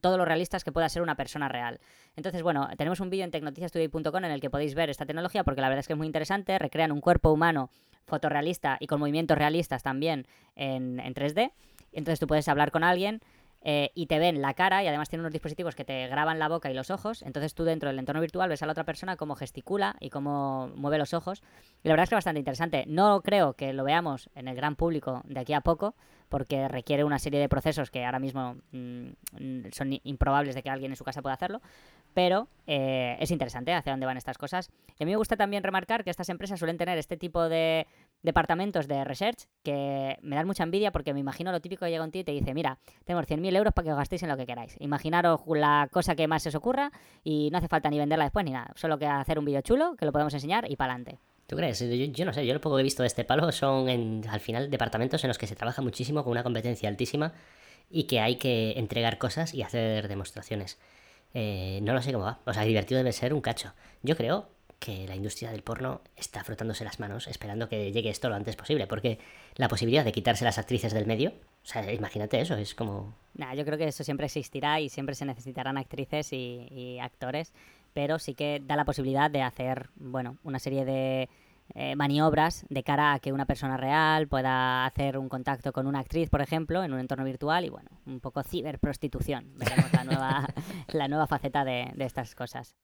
Speaker 3: todo lo realistas que pueda ser una persona real. Entonces, bueno, tenemos un vídeo en tecnoticiastudio.com en el que podéis ver esta tecnología porque la verdad es que es muy interesante, recrean un cuerpo humano fotorrealista y con movimientos realistas también en, en 3D. Entonces tú puedes hablar con alguien eh, y te ven la cara y además tiene unos dispositivos que te graban la boca y los ojos. Entonces tú dentro del entorno virtual ves a la otra persona cómo gesticula y cómo mueve los ojos. Y la verdad es que es bastante interesante. No creo que lo veamos en el gran público de aquí a poco porque requiere una serie de procesos que ahora mismo mm, son improbables de que alguien en su casa pueda hacerlo. Pero eh, es interesante hacia dónde van estas cosas. Y a mí me gusta también remarcar que estas empresas suelen tener este tipo de departamentos de research que me dan mucha envidia porque me imagino lo típico que llega un tío y te dice, mira, tenemos 100.000 euros para que os gastéis en lo que queráis. Imaginaros la cosa que más se os ocurra y no hace falta ni venderla después ni nada. Solo que hacer un vídeo chulo que lo podemos enseñar y para adelante.
Speaker 4: ¿Tú crees? Yo, no sé, yo lo poco que he visto de este palo son en, al final departamentos en los que se trabaja muchísimo con una competencia altísima y que hay que entregar cosas y hacer demostraciones. Eh, no lo sé cómo va. O sea, divertido debe ser un cacho. Yo creo que la industria del porno está frotándose las manos esperando que llegue esto lo antes posible, porque la posibilidad de quitarse las actrices del medio, o sea, imagínate eso, es como...
Speaker 3: Nah, yo creo que eso siempre existirá y siempre se necesitarán actrices y, y actores, pero sí que da la posibilidad de hacer, bueno, una serie de eh, maniobras de cara a que una persona real pueda hacer un contacto con una actriz, por ejemplo, en un entorno virtual y, bueno, un poco ciberprostitución. Veremos la nueva, [LAUGHS] la nueva faceta de, de estas cosas.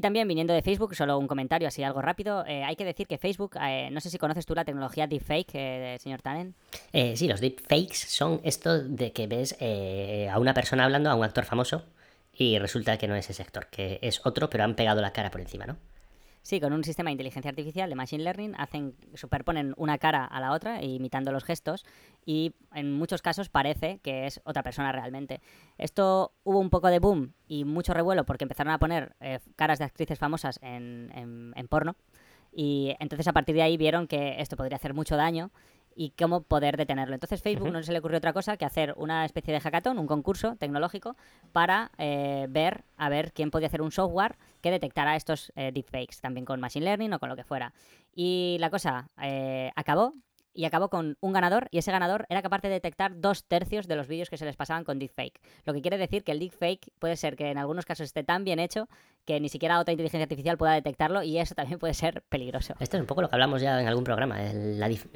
Speaker 3: Y también viniendo de Facebook, solo un comentario así algo rápido. eh, hay que decir que Facebook, eh, no sé si conoces tú la tecnología deepfake, eh, señor Tannen.
Speaker 4: Eh, sí, los deepfakes son esto de que ves eh, a una persona hablando, a un actor famoso, y resulta que no es ese actor, que es otro, pero han pegado la cara por encima, ¿no?
Speaker 3: Sí, con un sistema de inteligencia artificial de machine learning hacen superponen una cara a la otra imitando los gestos y en muchos casos parece que es otra persona realmente. Esto hubo un poco de boom y mucho revuelo porque empezaron a poner eh, caras de actrices famosas en- en porno y entonces a partir de ahí vieron que esto podría hacer mucho daño y cómo poder detenerlo. Entonces Facebook no se le ocurrió otra cosa que hacer una especie de hackathon, un concurso tecnológico para eh, ver a ver quién podía hacer un software que detectara estos eh, deepfakes, también con machine learning o con lo que fuera. Y la cosa eh, acabó y acabó con un ganador y ese ganador era capaz de detectar dos tercios de los vídeos que se les pasaban con deepfake. Lo que quiere decir que el deepfake puede ser que en algunos casos esté tan bien hecho que ni siquiera otra inteligencia artificial pueda detectarlo y eso también puede ser peligroso.
Speaker 4: Esto es un poco lo que hablamos ya en algún programa, la, dif-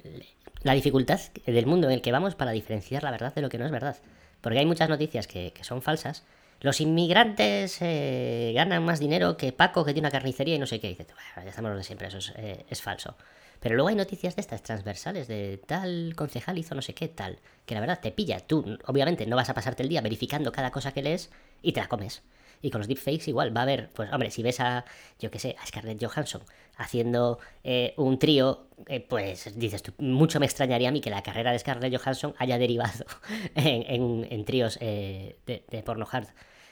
Speaker 4: la dificultad del mundo en el que vamos para diferenciar la verdad de lo que no es verdad. Porque hay muchas noticias que, son falsas. Los inmigrantes eh, ganan más dinero que Paco, que tiene una carnicería y no sé qué. Y dices, "Bueno, ya estamos lo de siempre, eso es, eh, es falso. Pero luego hay noticias de estas transversales, de tal concejal hizo no sé qué, tal, que la verdad te pilla. Tú, obviamente, no vas a pasarte el día verificando cada cosa que lees y te la comes. Y con los deepfakes igual, va a haber, pues hombre, si ves a, yo qué sé, a Scarlett Johansson haciendo eh, un trío, eh, pues dices tú, mucho me extrañaría a mí que la carrera de Scarlett Johansson haya derivado [LAUGHS] en, en- tríos eh, de, de porno hard.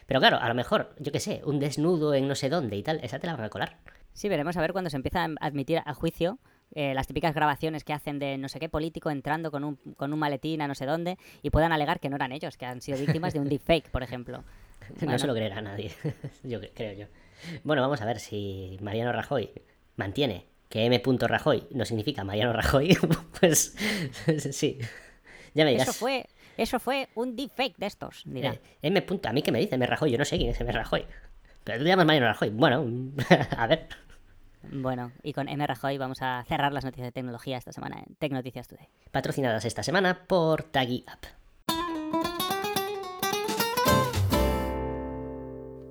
Speaker 4: Pero claro, a lo mejor, yo qué sé, un desnudo en no sé dónde y tal, esa te la van a colar.
Speaker 3: Sí, veremos a ver cuando se empieza a admitir a juicio eh, las típicas grabaciones que hacen de no sé qué político entrando con un, con un maletín a no sé dónde y puedan alegar que no eran ellos, que han sido víctimas de un deepfake, por ejemplo. [LAUGHS]
Speaker 4: No se lo creerá nadie, [LAUGHS] yo cre- creo yo. Bueno, vamos a ver si Mariano Rajoy mantiene que M. Rajoy no significa Mariano Rajoy, [LAUGHS] pues sí. Ya me dirás.
Speaker 3: Eso fue, eso fue un deepfake de estos, dirá.
Speaker 4: Eh, M. punto- A mí que me dice M. Rajoy, yo no sé quién es M. Rajoy. Pero tú te llamas Mariano Rajoy. Bueno, a ver.
Speaker 3: Bueno, y con M. Rajoy vamos a cerrar las noticias de tecnología esta semana en Tech Noticias Today.
Speaker 4: Patrocinadas esta semana por Taggy Up.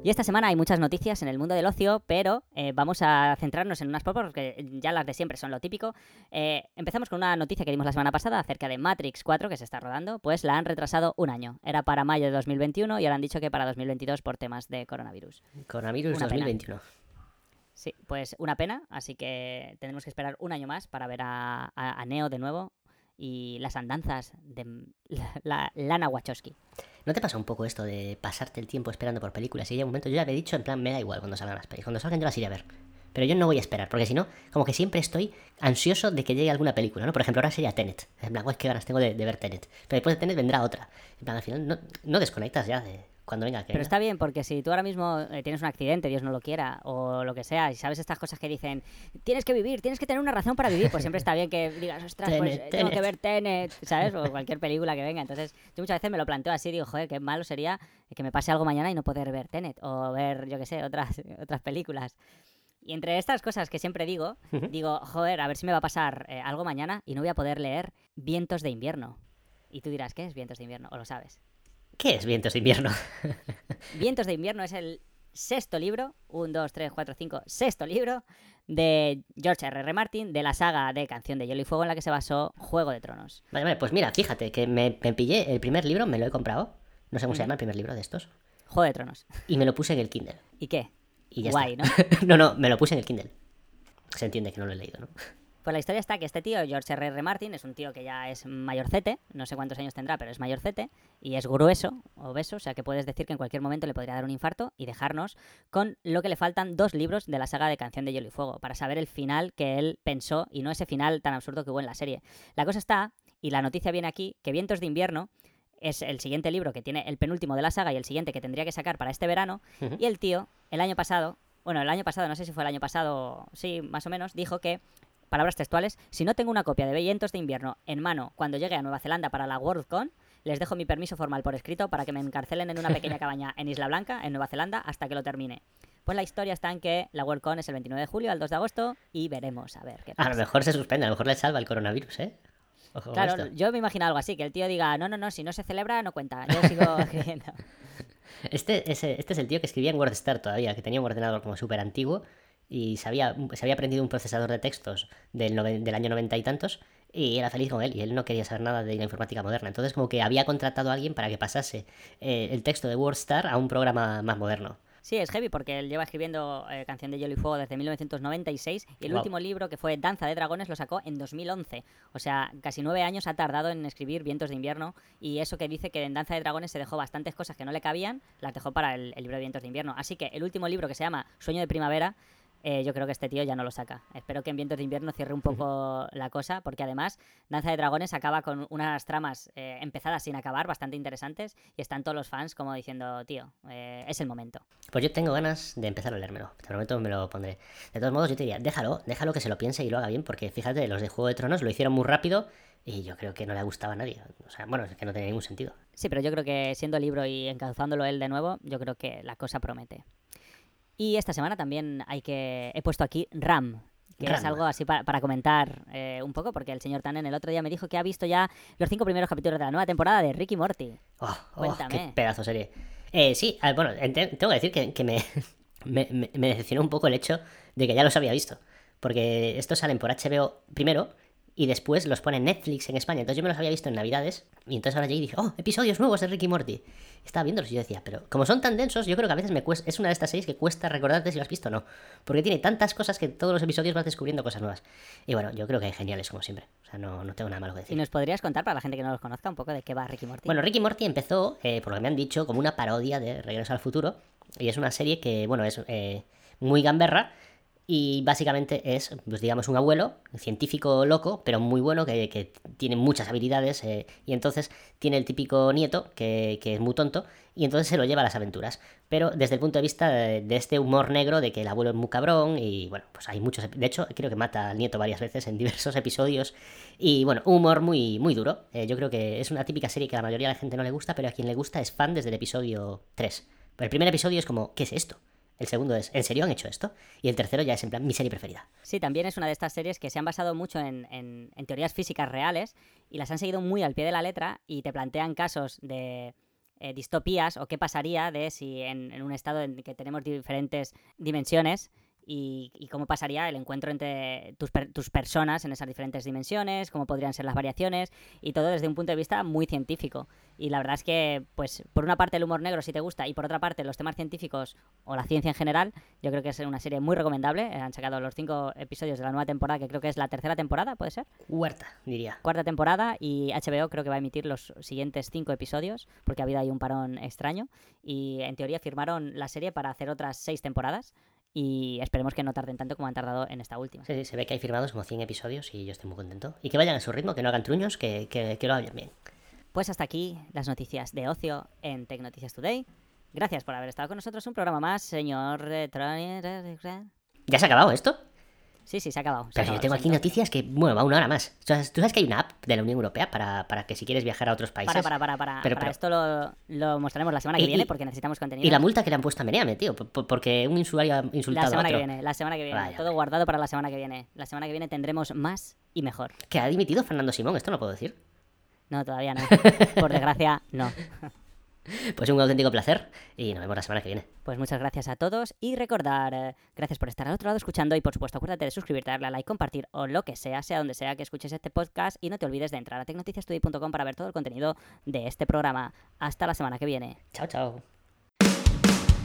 Speaker 3: Y esta semana hay muchas noticias en el mundo del ocio, pero eh, vamos a centrarnos en unas pocas porque ya las de siempre son lo típico. Eh, empezamos con una noticia que dimos la semana pasada acerca de Matrix 4 que se está rodando, pues la han retrasado un año. Era para mayo de 2021 y ahora han dicho que para 2022 por temas de coronavirus.
Speaker 4: Coronavirus
Speaker 3: Una pena.
Speaker 4: 2021.
Speaker 3: Sí, pues una pena, así que tenemos que esperar un año más para ver a, a- Neo de nuevo y las andanzas de la, la- Lana Wachowski.
Speaker 4: ¿No te pasa un poco esto de pasarte el tiempo esperando por películas? Y llega un momento, yo ya he dicho, en plan, me da igual cuando salgan las películas. Cuando salgan yo las iré a ver. Pero yo no voy a esperar, porque si no, como que siempre estoy ansioso de que llegue alguna película, ¿no? Por ejemplo, ahora sería Tenet. En plan, guay, qué ganas tengo de, de ver Tenet. Pero después de Tenet vendrá otra. En plan, al final no, no desconectas ya de cuando venga. Que
Speaker 3: Pero
Speaker 4: venga.
Speaker 3: está bien, porque si tú ahora mismo eh, tienes un accidente, Dios no lo quiera, o lo que sea, y sabes estas cosas que dicen, tienes que vivir, tienes que tener una razón para vivir, pues siempre está bien que digas, ostras, pues
Speaker 4: Tenet,
Speaker 3: eh, tengo que
Speaker 4: Tenet".
Speaker 3: ver Tenet, ¿sabes? O cualquier película que venga. Entonces, yo muchas veces me lo planteo así, digo, joder, qué malo sería que me pase algo mañana y no poder ver Tenet, o ver, yo qué sé, otras, [LAUGHS] otras películas. Y entre estas cosas que siempre digo, digo, joder, a ver si me va a pasar eh, algo mañana y no voy a poder leer Vientos de invierno. Y tú dirás, ¿qué es Vientos de invierno? ¿O lo sabes?
Speaker 4: ¿Qué es Vientos de invierno? [LAUGHS]
Speaker 3: Vientos de invierno es el sexto libro, 1, 2, 3, 4, 5, sexto libro de George R. R. Martin de la saga de Canción de Hielo y Fuego en la que se basó Juego de Tronos.
Speaker 4: Vale, vale, pues mira, fíjate que me, me pillé el primer libro, me lo he comprado. No sé cómo se llama el primer libro de estos.
Speaker 3: Juego de Tronos.
Speaker 4: Y me lo puse en el Kindle.
Speaker 3: ¿Y qué?
Speaker 4: Y ya
Speaker 3: Guay,
Speaker 4: está. no, [LAUGHS] no, me lo puse en el Kindle. Se entiende que no lo he leído, ¿no?
Speaker 3: Pues la historia está que este tío, George R. R. Martin, es un tío que ya es mayorcete, no sé cuántos años tendrá, pero es mayorcete, y es grueso, obeso, o sea que puedes decir que en cualquier momento le podría dar un infarto y dejarnos con lo que le faltan dos libros de la saga de Canción de Hielo y Fuego, para saber el final que él pensó y no ese final tan absurdo que hubo en la serie. La cosa está, y la noticia viene aquí, que Vientos de Invierno es el siguiente libro que tiene el penúltimo de la saga y el siguiente que tendría que sacar para este verano, y el tío, el año pasado, bueno, el año pasado, no sé si fue el año pasado, sí, más o menos, dijo que palabras textuales, si no tengo una copia de Vientos de Invierno en mano cuando llegue a Nueva Zelanda para la WorldCon, les dejo mi permiso formal por escrito para que me encarcelen en una [LAUGHS] pequeña cabaña en Isla Blanca, en Nueva Zelanda, hasta que lo termine. Pues la historia está en que la WorldCon es el 29 de julio al 2 de agosto y veremos a ver qué
Speaker 4: A
Speaker 3: pasa.
Speaker 4: lo mejor se suspende, a lo mejor le salva el coronavirus, ¿eh? Ojo
Speaker 3: Claro,
Speaker 4: esto.
Speaker 3: yo me imagino algo así, que el tío diga, no, no, no, si no se celebra, no cuenta, yo sigo [LAUGHS] escribiendo.
Speaker 4: Este, ese- este es el tío que escribía en WordStar todavía, que tenía un ordenador como súper antiguo y se había, se había aprendido un procesador de textos del, noven- del año noventa y tantos y era feliz con él y él no quería saber nada de la informática moderna. Entonces como que había contratado a alguien para que pasase eh, el texto de WordStar a un programa más moderno.
Speaker 3: Sí, es heavy porque él lleva escribiendo eh, Canción de Hielo y Fuego desde 1996 y el
Speaker 4: Guau.
Speaker 3: último libro que fue Danza de Dragones lo sacó en 2011. O sea, casi nueve años ha tardado en escribir Vientos de Invierno y eso que dice que en Danza de Dragones se dejó bastantes cosas que no le cabían, las dejó para el, el libro de Vientos de Invierno. Así que el último libro que se llama Sueño de Primavera, eh, yo creo que este tío ya no lo saca. Espero que en Vientos de Invierno cierre un poco la cosa porque además Danza de Dragones acaba con unas tramas eh, empezadas sin acabar, bastante interesantes y están todos los fans como diciendo, tío, eh, es el momento.
Speaker 4: Pues yo tengo ganas de empezar a leérmelo. Te prometo me lo pondré. De todos modos, yo te diría, déjalo, déjalo que se lo piense y lo haga bien, porque fíjate, los de Juego de Tronos lo hicieron muy rápido y yo creo que no le gustaba a nadie. O sea, bueno, es que no tenía ningún sentido.
Speaker 3: Sí, pero yo creo que siendo libro y encauzándolo él de nuevo, yo creo que la cosa promete. Y esta semana también hay que he puesto aquí RAM, que es
Speaker 4: RAM.
Speaker 3: algo así para, para comentar eh, un poco, porque el señor Tannen el otro día me dijo que ha visto ya los cinco primeros capítulos de la nueva temporada de Ricky Morty.
Speaker 4: Oh, oh,
Speaker 3: Cuéntame.
Speaker 4: qué pedazo serie. Eh, sí, bueno, tengo que decir que, que me, [LAUGHS] me, me- me decepcionó un poco el hecho de que ya los había visto. Porque estos salen por HBO primero y después los pone Netflix en España. Entonces yo me los había visto en Navidades y entonces ahora llegué y dije, oh, episodios nuevos de Ricky Morty. Estaba viéndolos y yo decía, pero como son tan densos, yo creo que a veces me cuesta, es una de estas series que cuesta recordarte si lo has visto o no. Porque tiene tantas cosas que todos los episodios vas descubriendo cosas nuevas. Y bueno, yo creo que hay geniales como siempre. O sea, no, no tengo nada malo que decir.
Speaker 3: ¿Y nos podrías contar, para la gente que no los conozca, un poco de qué va Ricky Morty?
Speaker 4: Bueno, Ricky Morty empezó, eh, por lo que me han dicho, como una parodia de Regreso al Futuro. Y es una serie que, bueno, es eh, muy gamberra. Y básicamente es, pues digamos, un abuelo, científico loco, pero muy bueno, que, tiene muchas habilidades. eh, y entonces tiene el típico nieto, que, es muy tonto, y entonces se lo lleva a las aventuras. Pero desde el punto de vista de, este humor negro, de que el abuelo es muy cabrón, y bueno, pues hay muchos. De hecho, creo que mata al nieto varias veces en [LAUGHS] diversos episodios. Y bueno, un humor muy, muy duro. Eh, yo creo que es una típica serie que a la mayoría de la gente no le gusta, pero a quien le gusta es fan desde el episodio 3. Pero el primer episodio es como, ¿qué es esto? El segundo es, ¿en serio han hecho esto? Y el tercero ya es en plan mi serie preferida.
Speaker 3: Sí, también es una de estas series que se han basado mucho en, en- en teorías físicas reales y las han seguido muy al pie de la letra y te plantean casos de eh, distopías o qué pasaría de si en, en un estado en que tenemos diferentes dimensiones y, y cómo pasaría el encuentro entre tus, per- tus personas en esas diferentes dimensiones, cómo podrían ser las variaciones y todo desde un punto de vista muy científico. Y la verdad es que, pues, por una parte el humor negro si te gusta y por otra parte los temas científicos o la ciencia en general, yo creo que es una serie muy recomendable. Eh, Han sacado los cinco episodios de la nueva temporada, que creo que es la tercera temporada, ¿puede ser?
Speaker 4: Huerta, diría.
Speaker 3: Cuarta temporada y HBO creo que va a emitir los siguientes cinco episodios porque ha habido ahí un parón extraño y en teoría firmaron la serie para hacer otras seis temporadas y esperemos que no tarden tanto como han tardado en esta última.
Speaker 4: Sí, sí, se ve que hay firmados como 100 episodios y yo estoy muy contento. Y que vayan a su ritmo, que no hagan truños, que, que, que lo hagan bien.
Speaker 3: Pues hasta aquí las noticias de ocio en Tech Noticias Today. Gracias por haber estado con nosotros un programa más, señor eh, Troni-
Speaker 4: ¿Ya se ha acabado esto?
Speaker 3: Sí, sí, se ha acabado. se
Speaker 4: Pero yo
Speaker 3: acabado,
Speaker 4: tengo
Speaker 3: lo
Speaker 4: aquí noticias que, bueno, va una hora más. Tú sabes que hay una app de la Unión Europea para, para que si quieres viajar a otros países.
Speaker 3: Para, para, para, para.
Speaker 4: Pero-
Speaker 3: para
Speaker 4: pero-
Speaker 3: esto lo, lo mostraremos la semana que
Speaker 4: Y-
Speaker 3: viene porque necesitamos contenido.
Speaker 4: Y la multa que le han puesto a Meneame, tío, por- por- porque un usuario ha
Speaker 3: La
Speaker 4: insultado a
Speaker 3: semana que
Speaker 4: otro.
Speaker 3: viene, la semana que viene.
Speaker 4: Vaya,
Speaker 3: Todo
Speaker 4: vaya.
Speaker 3: guardado para la semana que viene. La semana que viene tendremos más y mejor.
Speaker 4: Que ha dimitido Fernando Simón, esto no puedo decir.
Speaker 3: No, todavía no. [LAUGHS] Por desgracia, no.
Speaker 4: Pues un auténtico placer y nos vemos la semana que viene.
Speaker 3: Pues muchas gracias a todos y recordar, eh, gracias por estar al otro lado escuchando y por supuesto acuérdate de suscribirte, darle a like, compartir o lo que sea, sea donde sea que escuches este podcast y no te olvides de entrar a tecnoticiastudio.com para ver todo el contenido de este programa. Hasta la semana que viene.
Speaker 4: Chao, chao.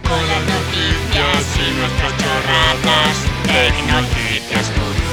Speaker 2: Con las noticias y nuestras chorradas. Tecnoticias Today.